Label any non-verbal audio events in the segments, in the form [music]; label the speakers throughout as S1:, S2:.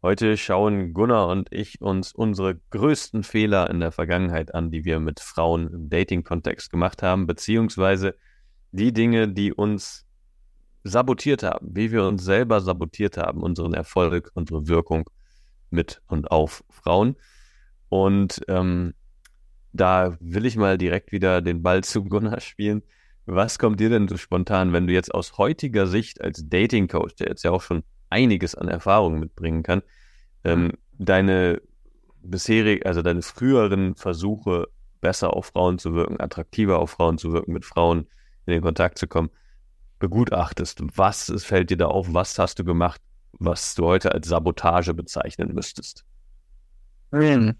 S1: Heute schauen Gunnar und ich uns unsere größten Fehler in der Vergangenheit an, die wir mit Frauen im Dating-Kontext gemacht haben, beziehungsweise die Dinge, die uns sabotiert haben, wie wir uns selber sabotiert haben, unseren Erfolg, unsere Wirkung mit und auf Frauen. Und ähm, da will ich mal direkt wieder den Ball zu Gunnar spielen. Was kommt dir denn so spontan, wenn du jetzt aus heutiger Sicht als Dating-Coach, der jetzt ja auch schon einiges an Erfahrung mitbringen kann. Ähm, deine bisherige, also deine früheren Versuche, besser auf Frauen zu wirken, attraktiver auf Frauen zu wirken, mit Frauen in den Kontakt zu kommen, begutachtest. Was fällt dir da auf? Was hast du gemacht, was du heute als Sabotage bezeichnen müsstest?
S2: Hm.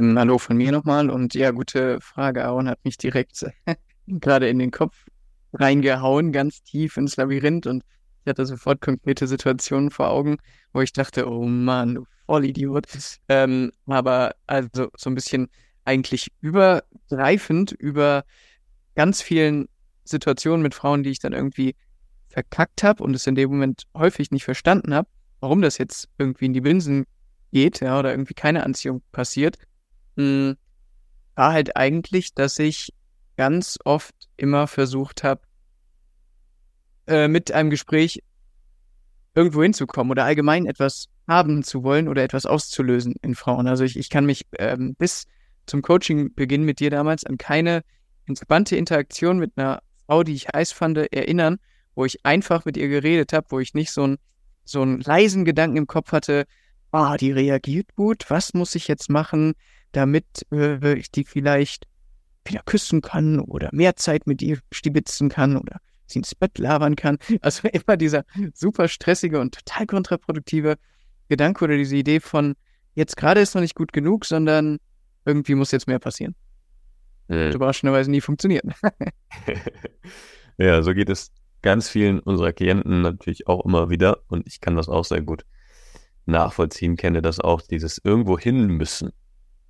S2: Hallo von mir nochmal und ja, gute Frage. Aaron hat mich direkt [laughs] gerade in den Kopf reingehauen, ganz tief ins Labyrinth und ich hatte sofort konkrete Situationen vor Augen, wo ich dachte, oh Mann, du Vollidiot. Ähm, aber also so ein bisschen eigentlich übergreifend über ganz vielen Situationen mit Frauen, die ich dann irgendwie verkackt habe und es in dem Moment häufig nicht verstanden habe, warum das jetzt irgendwie in die Binsen geht, ja, oder irgendwie keine Anziehung passiert, mh, hm, war halt eigentlich, dass ich ganz oft immer versucht habe, äh, mit einem Gespräch irgendwo hinzukommen oder allgemein etwas haben zu wollen oder etwas auszulösen in Frauen. Also ich, ich kann mich ähm, bis zum Coaching-Beginn mit dir damals an keine entspannte Interaktion mit einer Frau, die ich heiß fand, erinnern, wo ich einfach mit ihr geredet habe, wo ich nicht so, ein, so einen leisen Gedanken im Kopf hatte, ah, die reagiert gut, was muss ich jetzt machen, damit äh, ich die vielleicht wieder küssen kann oder mehr Zeit mit ihr stibitzen kann oder sie ins Bett labern kann. Also [laughs] immer dieser super stressige und total kontraproduktive Gedanke oder diese Idee von, jetzt gerade ist noch nicht gut genug, sondern irgendwie muss jetzt mehr passieren. Hm. Überraschenderweise nie funktioniert. [laughs] [laughs]
S1: ja, so geht es ganz vielen unserer Klienten natürlich auch immer wieder und ich kann das auch sehr gut nachvollziehen, kenne das auch, dieses irgendwo hin müssen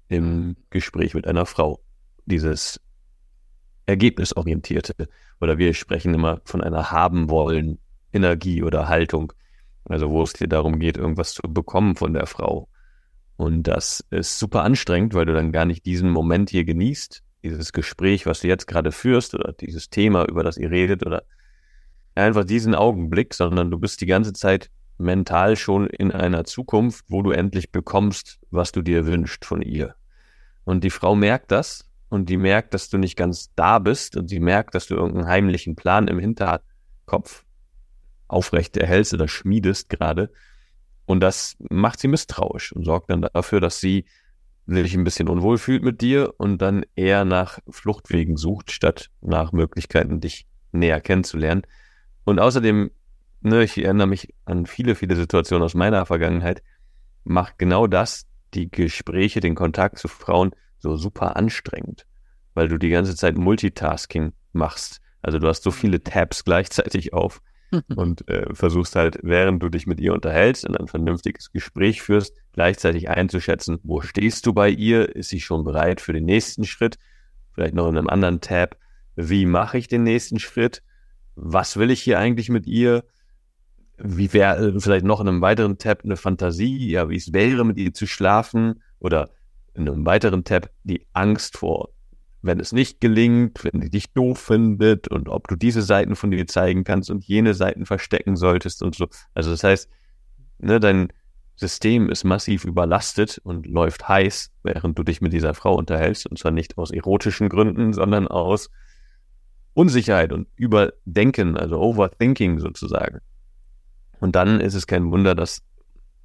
S1: im Gespräch mit einer Frau. Dieses ergebnisorientierte. Oder wir sprechen immer von einer haben wollen Energie oder Haltung. Also wo es dir darum geht, irgendwas zu bekommen von der Frau. Und das ist super anstrengend, weil du dann gar nicht diesen Moment hier genießt, dieses Gespräch, was du jetzt gerade führst oder dieses Thema, über das ihr redet oder einfach diesen Augenblick, sondern du bist die ganze Zeit mental schon in einer Zukunft, wo du endlich bekommst, was du dir wünschst von ihr. Und die Frau merkt das und die merkt, dass du nicht ganz da bist und sie merkt, dass du irgendeinen heimlichen Plan im Hinterkopf aufrecht erhältst oder schmiedest gerade. Und das macht sie misstrauisch und sorgt dann dafür, dass sie sich ein bisschen unwohl fühlt mit dir und dann eher nach Fluchtwegen sucht, statt nach Möglichkeiten, dich näher kennenzulernen. Und außerdem, ne, ich erinnere mich an viele, viele Situationen aus meiner Vergangenheit, macht genau das, die Gespräche, den Kontakt zu Frauen so super anstrengend, weil du die ganze Zeit Multitasking machst. Also du hast so viele Tabs gleichzeitig auf [laughs] und äh, versuchst halt, während du dich mit ihr unterhältst und ein vernünftiges Gespräch führst, gleichzeitig einzuschätzen, wo stehst du bei ihr? Ist sie schon bereit für den nächsten Schritt? Vielleicht noch in einem anderen Tab. Wie mache ich den nächsten Schritt? Was will ich hier eigentlich mit ihr? Wie wäre äh, vielleicht noch in einem weiteren Tab eine Fantasie? Ja, wie es wäre, mit ihr zu schlafen? Oder in einem weiteren Tab die Angst vor, wenn es nicht gelingt, wenn sie dich doof findet und ob du diese Seiten von dir zeigen kannst und jene Seiten verstecken solltest und so. Also das heißt, ne, dein System ist massiv überlastet und läuft heiß, während du dich mit dieser Frau unterhältst und zwar nicht aus erotischen Gründen, sondern aus Unsicherheit und Überdenken, also Overthinking sozusagen. Und dann ist es kein Wunder, dass,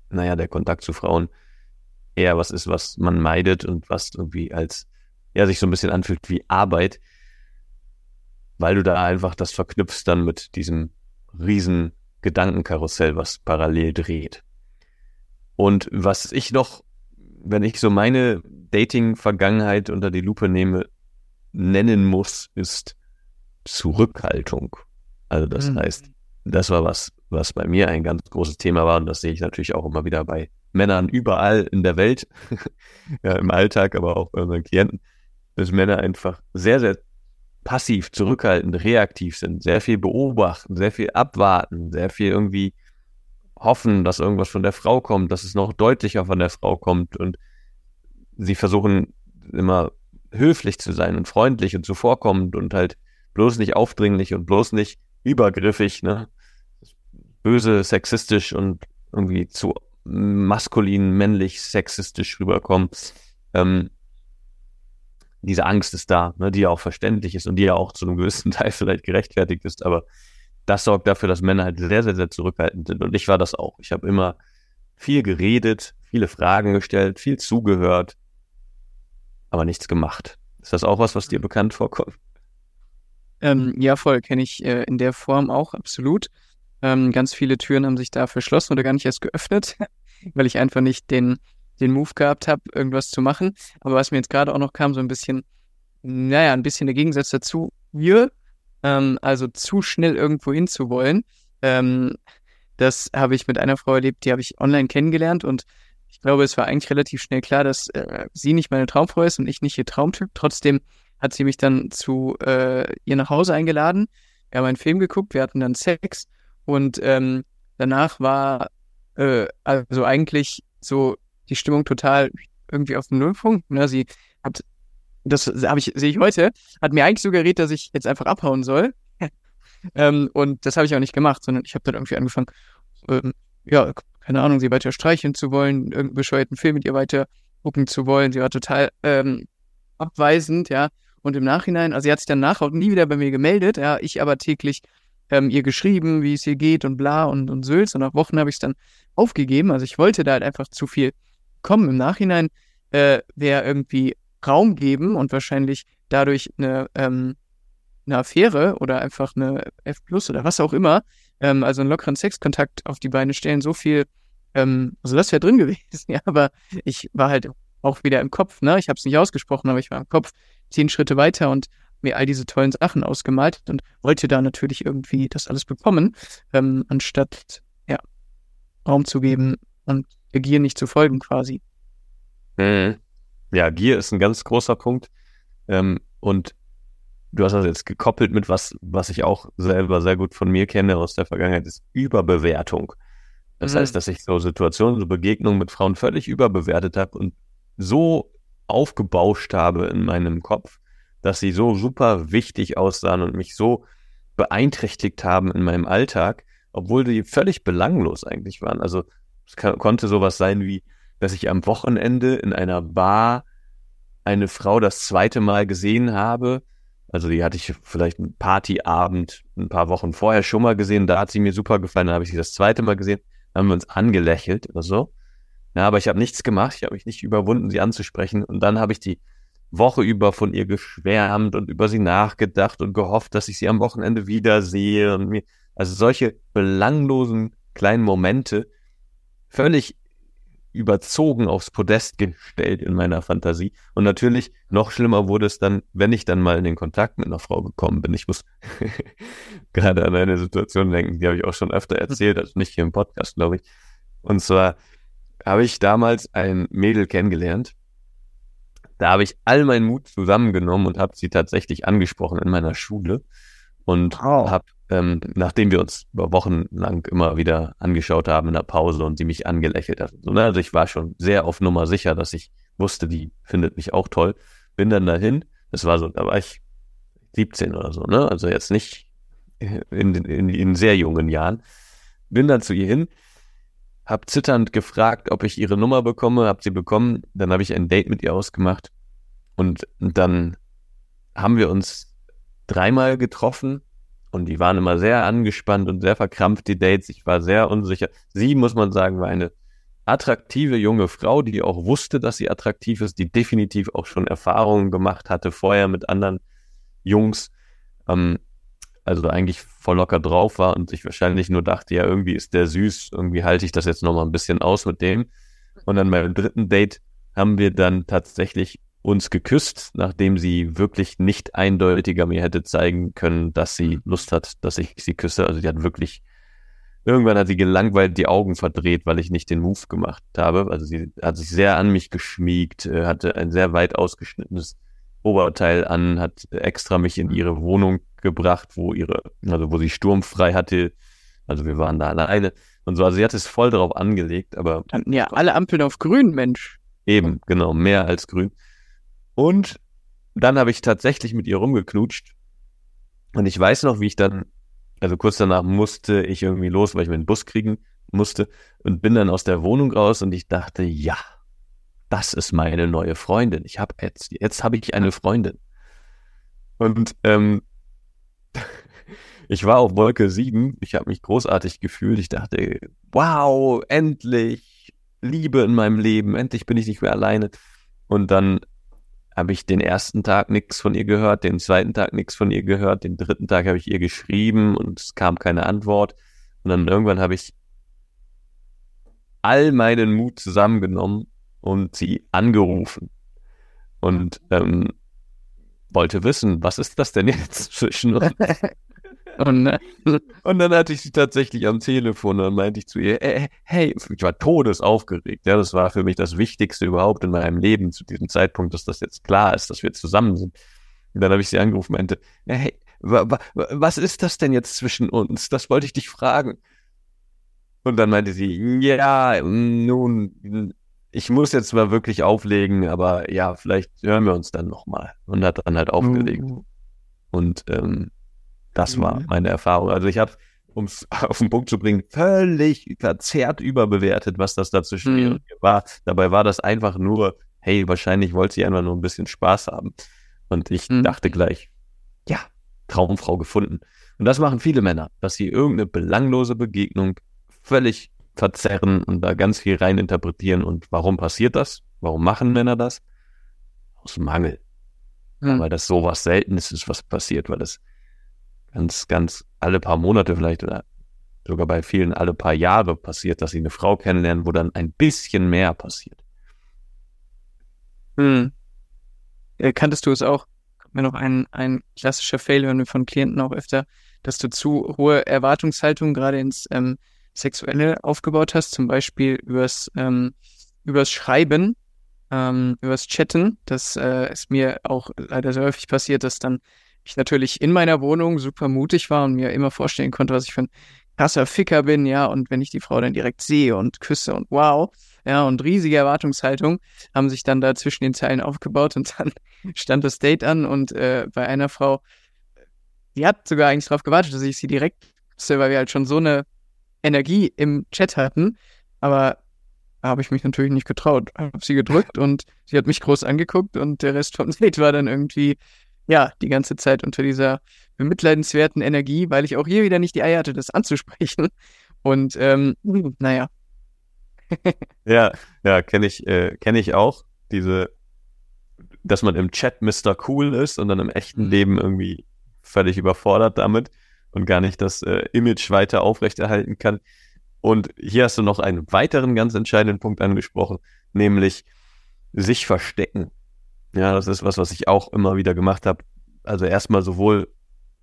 S1: naja, der Kontakt zu Frauen eher was ist, was man meidet und was irgendwie als, ja, sich so ein bisschen anfühlt wie Arbeit, weil du da einfach das verknüpfst dann mit diesem riesen Gedankenkarussell, was parallel dreht. Und was ich noch, wenn ich so meine Dating-Vergangenheit unter die Lupe nehme, nennen muss, ist Zurückhaltung. Also das mhm. heißt, das war was, was bei mir ein ganz großes Thema war und das sehe ich natürlich auch immer wieder bei Männern überall in der Welt, [laughs] ja, im Alltag, aber auch bei unseren Klienten, dass Männer einfach sehr, sehr passiv, zurückhaltend, reaktiv sind, sehr viel beobachten, sehr viel abwarten, sehr viel irgendwie hoffen, dass irgendwas von der Frau kommt, dass es noch deutlicher von der Frau kommt und sie versuchen immer höflich zu sein und freundlich und zuvorkommend und halt bloß nicht aufdringlich und bloß nicht übergriffig, ne? Böse, sexistisch und irgendwie zu maskulin, männlich, sexistisch rüberkommen. Ähm, diese Angst ist da, ne, die ja auch verständlich ist und die ja auch zu einem gewissen Teil vielleicht gerechtfertigt ist, aber das sorgt dafür, dass Männer halt sehr, sehr, sehr zurückhaltend sind. Und ich war das auch. Ich habe immer viel geredet, viele Fragen gestellt, viel zugehört, aber nichts gemacht. Ist das auch was, was dir bekannt vorkommt?
S2: Ähm, ja, voll, kenne ich äh, in der Form auch absolut. Ähm, ganz viele Türen haben sich da verschlossen oder gar nicht erst geöffnet, [laughs] weil ich einfach nicht den, den Move gehabt habe, irgendwas zu machen. Aber was mir jetzt gerade auch noch kam, so ein bisschen, naja, ein bisschen der Gegensatz dazu, wir, ähm, also zu schnell irgendwo hin zu wollen, ähm, das habe ich mit einer Frau erlebt, die habe ich online kennengelernt und ich glaube, es war eigentlich relativ schnell klar, dass äh, sie nicht meine Traumfrau ist und ich nicht ihr Traumtyp. Trotzdem hat sie mich dann zu äh, ihr nach Hause eingeladen. Wir haben einen Film geguckt, wir hatten dann Sex und ähm, danach war äh, also eigentlich so die Stimmung total irgendwie auf dem Nullpunkt. Ne? Sie hat, das habe ich, sehe ich heute, hat mir eigentlich suggeriert, dass ich jetzt einfach abhauen soll. [laughs] ähm, und das habe ich auch nicht gemacht, sondern ich habe dann irgendwie angefangen, ähm, ja, keine Ahnung, sie weiter streicheln zu wollen, irgendeinen bescheuerten Film mit ihr weiter gucken zu wollen. Sie war total ähm, abweisend, ja. Und im Nachhinein, also sie hat sich dann nachher auch nie wieder bei mir gemeldet, ja, ich aber täglich ähm, ihr geschrieben, wie es ihr geht und bla und, und Sülz. Und nach Wochen habe ich es dann aufgegeben. Also ich wollte da halt einfach zu viel kommen. Im Nachhinein äh, wäre irgendwie Raum geben und wahrscheinlich dadurch eine, ähm, eine Affäre oder einfach eine F Plus oder was auch immer, ähm, also einen lockeren Sexkontakt auf die Beine stellen, so viel, ähm, also das wäre drin [laughs] gewesen, ja, aber ich war halt auch wieder im Kopf, ne? Ich habe es nicht ausgesprochen, aber ich war im Kopf zehn Schritte weiter und mir all diese tollen Sachen ausgemalt und wollte da natürlich irgendwie das alles bekommen, ähm, anstatt ja, Raum zu geben und der Gier nicht zu folgen quasi.
S1: Mhm. Ja, Gier ist ein ganz großer Punkt. Ähm, und du hast das jetzt gekoppelt mit was, was ich auch selber sehr gut von mir kenne aus der Vergangenheit, ist Überbewertung. Das mhm. heißt, dass ich so Situationen, so Begegnungen mit Frauen völlig überbewertet habe und so aufgebauscht habe in meinem Kopf, dass sie so super wichtig aussahen und mich so beeinträchtigt haben in meinem Alltag, obwohl die völlig belanglos eigentlich waren. Also es konnte sowas sein wie, dass ich am Wochenende in einer Bar eine Frau das zweite Mal gesehen habe. Also die hatte ich vielleicht einen Partyabend ein paar Wochen vorher schon mal gesehen. Da hat sie mir super gefallen. Da habe ich sie das zweite Mal gesehen. Da haben wir uns angelächelt oder so. Ja, aber ich habe nichts gemacht, ich habe mich nicht überwunden, sie anzusprechen. Und dann habe ich die Woche über von ihr geschwärmt und über sie nachgedacht und gehofft, dass ich sie am Wochenende wiedersehe. Und mir, also solche belanglosen kleinen Momente, völlig überzogen aufs Podest gestellt in meiner Fantasie. Und natürlich noch schlimmer wurde es dann, wenn ich dann mal in den Kontakt mit einer Frau gekommen bin. Ich muss [laughs] gerade an eine Situation denken, die habe ich auch schon öfter erzählt, also nicht hier im Podcast, glaube ich. Und zwar habe ich damals ein Mädel kennengelernt. Da habe ich all meinen Mut zusammengenommen und habe sie tatsächlich angesprochen in meiner Schule und oh. habe, ähm, nachdem wir uns über Wochen lang immer wieder angeschaut haben in der Pause und sie mich angelächelt hat. So, ne? Also ich war schon sehr auf Nummer sicher, dass ich wusste, die findet mich auch toll. Bin dann dahin. Das war so, da war ich 17 oder so, ne? Also jetzt nicht in, in, in sehr jungen Jahren. Bin dann zu ihr hin habe zitternd gefragt, ob ich ihre Nummer bekomme, habe sie bekommen, dann habe ich ein Date mit ihr ausgemacht und dann haben wir uns dreimal getroffen und die waren immer sehr angespannt und sehr verkrampft, die Dates. Ich war sehr unsicher. Sie, muss man sagen, war eine attraktive junge Frau, die auch wusste, dass sie attraktiv ist, die definitiv auch schon Erfahrungen gemacht hatte vorher mit anderen Jungs. Ähm, also eigentlich voll locker drauf war und sich wahrscheinlich nur dachte, ja, irgendwie ist der süß, irgendwie halte ich das jetzt nochmal ein bisschen aus mit dem. Und dann beim dritten Date haben wir dann tatsächlich uns geküsst, nachdem sie wirklich nicht eindeutiger mir hätte zeigen können, dass sie Lust hat, dass ich sie küsse. Also die hat wirklich, irgendwann hat sie gelangweilt die Augen verdreht, weil ich nicht den Move gemacht habe. Also sie hat sich sehr an mich geschmiegt, äh, hatte ein sehr weit ausgeschnittenes Oberteil an, hat extra mich in ihre Wohnung gebracht, wo ihre, also wo sie sturmfrei hatte. Also wir waren da alleine und so. Also sie hat es voll darauf angelegt, aber.
S2: Ja, alle Ampeln auf grün, Mensch.
S1: Eben, genau, mehr als grün. Und dann habe ich tatsächlich mit ihr rumgeknutscht. Und ich weiß noch, wie ich dann, also kurz danach musste ich irgendwie los, weil ich mir einen Bus kriegen musste und bin dann aus der Wohnung raus und ich dachte, ja, das ist meine neue Freundin. Ich habe jetzt, jetzt habe ich eine Freundin. Und ähm, [laughs] ich war auf Wolke 7. Ich habe mich großartig gefühlt. Ich dachte, wow, endlich Liebe in meinem Leben. Endlich bin ich nicht mehr alleine. Und dann habe ich den ersten Tag nichts von ihr gehört, den zweiten Tag nichts von ihr gehört, den dritten Tag habe ich ihr geschrieben und es kam keine Antwort. Und dann irgendwann habe ich all meinen Mut zusammengenommen und sie angerufen und ähm, wollte wissen, was ist das denn jetzt [laughs] zwischen uns? [laughs] Und, ne? und dann hatte ich sie tatsächlich am Telefon und dann meinte ich zu ihr, äh, hey, ich war todesaufgeregt. Ja, das war für mich das Wichtigste überhaupt in meinem Leben zu diesem Zeitpunkt, dass das jetzt klar ist, dass wir zusammen sind. Und dann habe ich sie angerufen und meinte, hey, wa, wa, was ist das denn jetzt zwischen uns? Das wollte ich dich fragen. Und dann meinte sie, ja, nun, ich muss jetzt mal wirklich auflegen, aber ja, vielleicht hören wir uns dann nochmal. Und hat dann halt aufgelegt. Mhm. Und ähm, das war mhm. meine Erfahrung. Also ich habe, um es [laughs] auf den Punkt zu bringen, völlig verzerrt überbewertet, was das dazwischen mhm. war. Dabei war das einfach nur, hey, wahrscheinlich wollte sie einfach nur ein bisschen Spaß haben. Und ich mhm. dachte gleich, ja, Traumfrau gefunden. Und das machen viele Männer, dass sie irgendeine belanglose Begegnung völlig verzerren und da ganz viel reininterpretieren. Und warum passiert das? Warum machen Männer das? Aus Mangel. Mhm. Weil das sowas Seltenes ist, was passiert, weil das ganz, ganz alle paar Monate vielleicht oder sogar bei vielen alle paar Jahre passiert, dass sie eine Frau kennenlernen, wo dann ein bisschen mehr passiert.
S2: Hm. Äh, kanntest du es auch? Kommt mir noch ein, ein klassischer Fail, hören wir von Klienten auch öfter, dass du zu hohe Erwartungshaltung gerade ins ähm, Sexuelle aufgebaut hast, zum Beispiel übers, ähm, übers Schreiben, ähm, übers Chatten. Das äh, ist mir auch leider sehr häufig passiert, dass dann ich natürlich in meiner Wohnung super mutig war und mir immer vorstellen konnte, was ich für ein krasser Ficker bin, ja, und wenn ich die Frau dann direkt sehe und küsse und wow, ja, und riesige Erwartungshaltung haben sich dann da zwischen den Zeilen aufgebaut und [laughs] dann stand das Date an und äh, bei einer Frau, die hat sogar eigentlich darauf gewartet, dass ich sie direkt küsse, weil wir halt schon so eine Energie im Chat hatten, aber habe ich mich natürlich nicht getraut. Habe sie gedrückt und sie hat mich groß angeguckt und der Rest vom Date war dann irgendwie ja, die ganze Zeit unter dieser bemitleidenswerten Energie, weil ich auch hier wieder nicht die Eier hatte, das anzusprechen. [laughs] Und ähm, naja. [laughs]
S1: ja, ja, kenne ich, äh, kenne ich auch. Diese, dass man im Chat Mr. Cool ist und dann im echten mhm. Leben irgendwie völlig überfordert damit und gar nicht das äh, Image weiter aufrechterhalten kann. Und hier hast du noch einen weiteren ganz entscheidenden Punkt angesprochen, nämlich sich verstecken. Ja, das ist was, was ich auch immer wieder gemacht habe. Also erstmal sowohl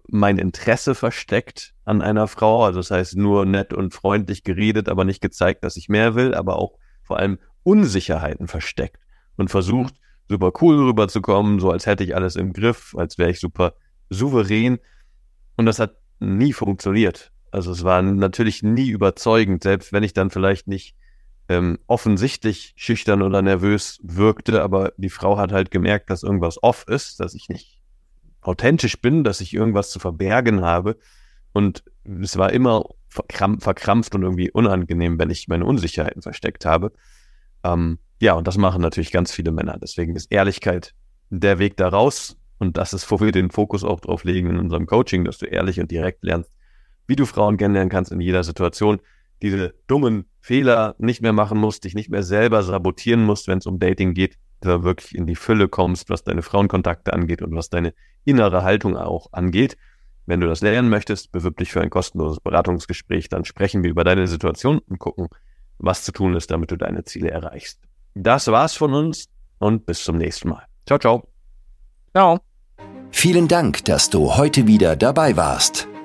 S1: mein Interesse versteckt an einer Frau, also das heißt nur nett und freundlich geredet, aber nicht gezeigt, dass ich mehr will, aber auch vor allem Unsicherheiten versteckt und versucht, super cool rüberzukommen, so als hätte ich alles im Griff, als wäre ich super souverän. Und das hat nie funktioniert. Also es war natürlich nie überzeugend, selbst wenn ich dann vielleicht nicht ähm, offensichtlich schüchtern oder nervös wirkte, aber die Frau hat halt gemerkt, dass irgendwas off ist, dass ich nicht authentisch bin, dass ich irgendwas zu verbergen habe. Und es war immer verkrampft, verkrampft und irgendwie unangenehm, wenn ich meine Unsicherheiten versteckt habe. Ähm, ja, und das machen natürlich ganz viele Männer. Deswegen ist Ehrlichkeit der Weg da raus. Und das ist, wo wir den Fokus auch drauf legen in unserem Coaching, dass du ehrlich und direkt lernst, wie du Frauen kennenlernen kannst in jeder Situation diese dummen Fehler nicht mehr machen musst, dich nicht mehr selber sabotieren musst, wenn es um Dating geht, da wirklich in die Fülle kommst, was deine Frauenkontakte angeht und was deine innere Haltung auch angeht. Wenn du das lernen möchtest, bewirb dich für ein kostenloses Beratungsgespräch, dann sprechen wir über deine Situation und gucken, was zu tun ist, damit du deine Ziele erreichst. Das war's von uns und bis zum nächsten Mal. Ciao, ciao.
S2: Ciao.
S3: Vielen Dank, dass du heute wieder dabei warst.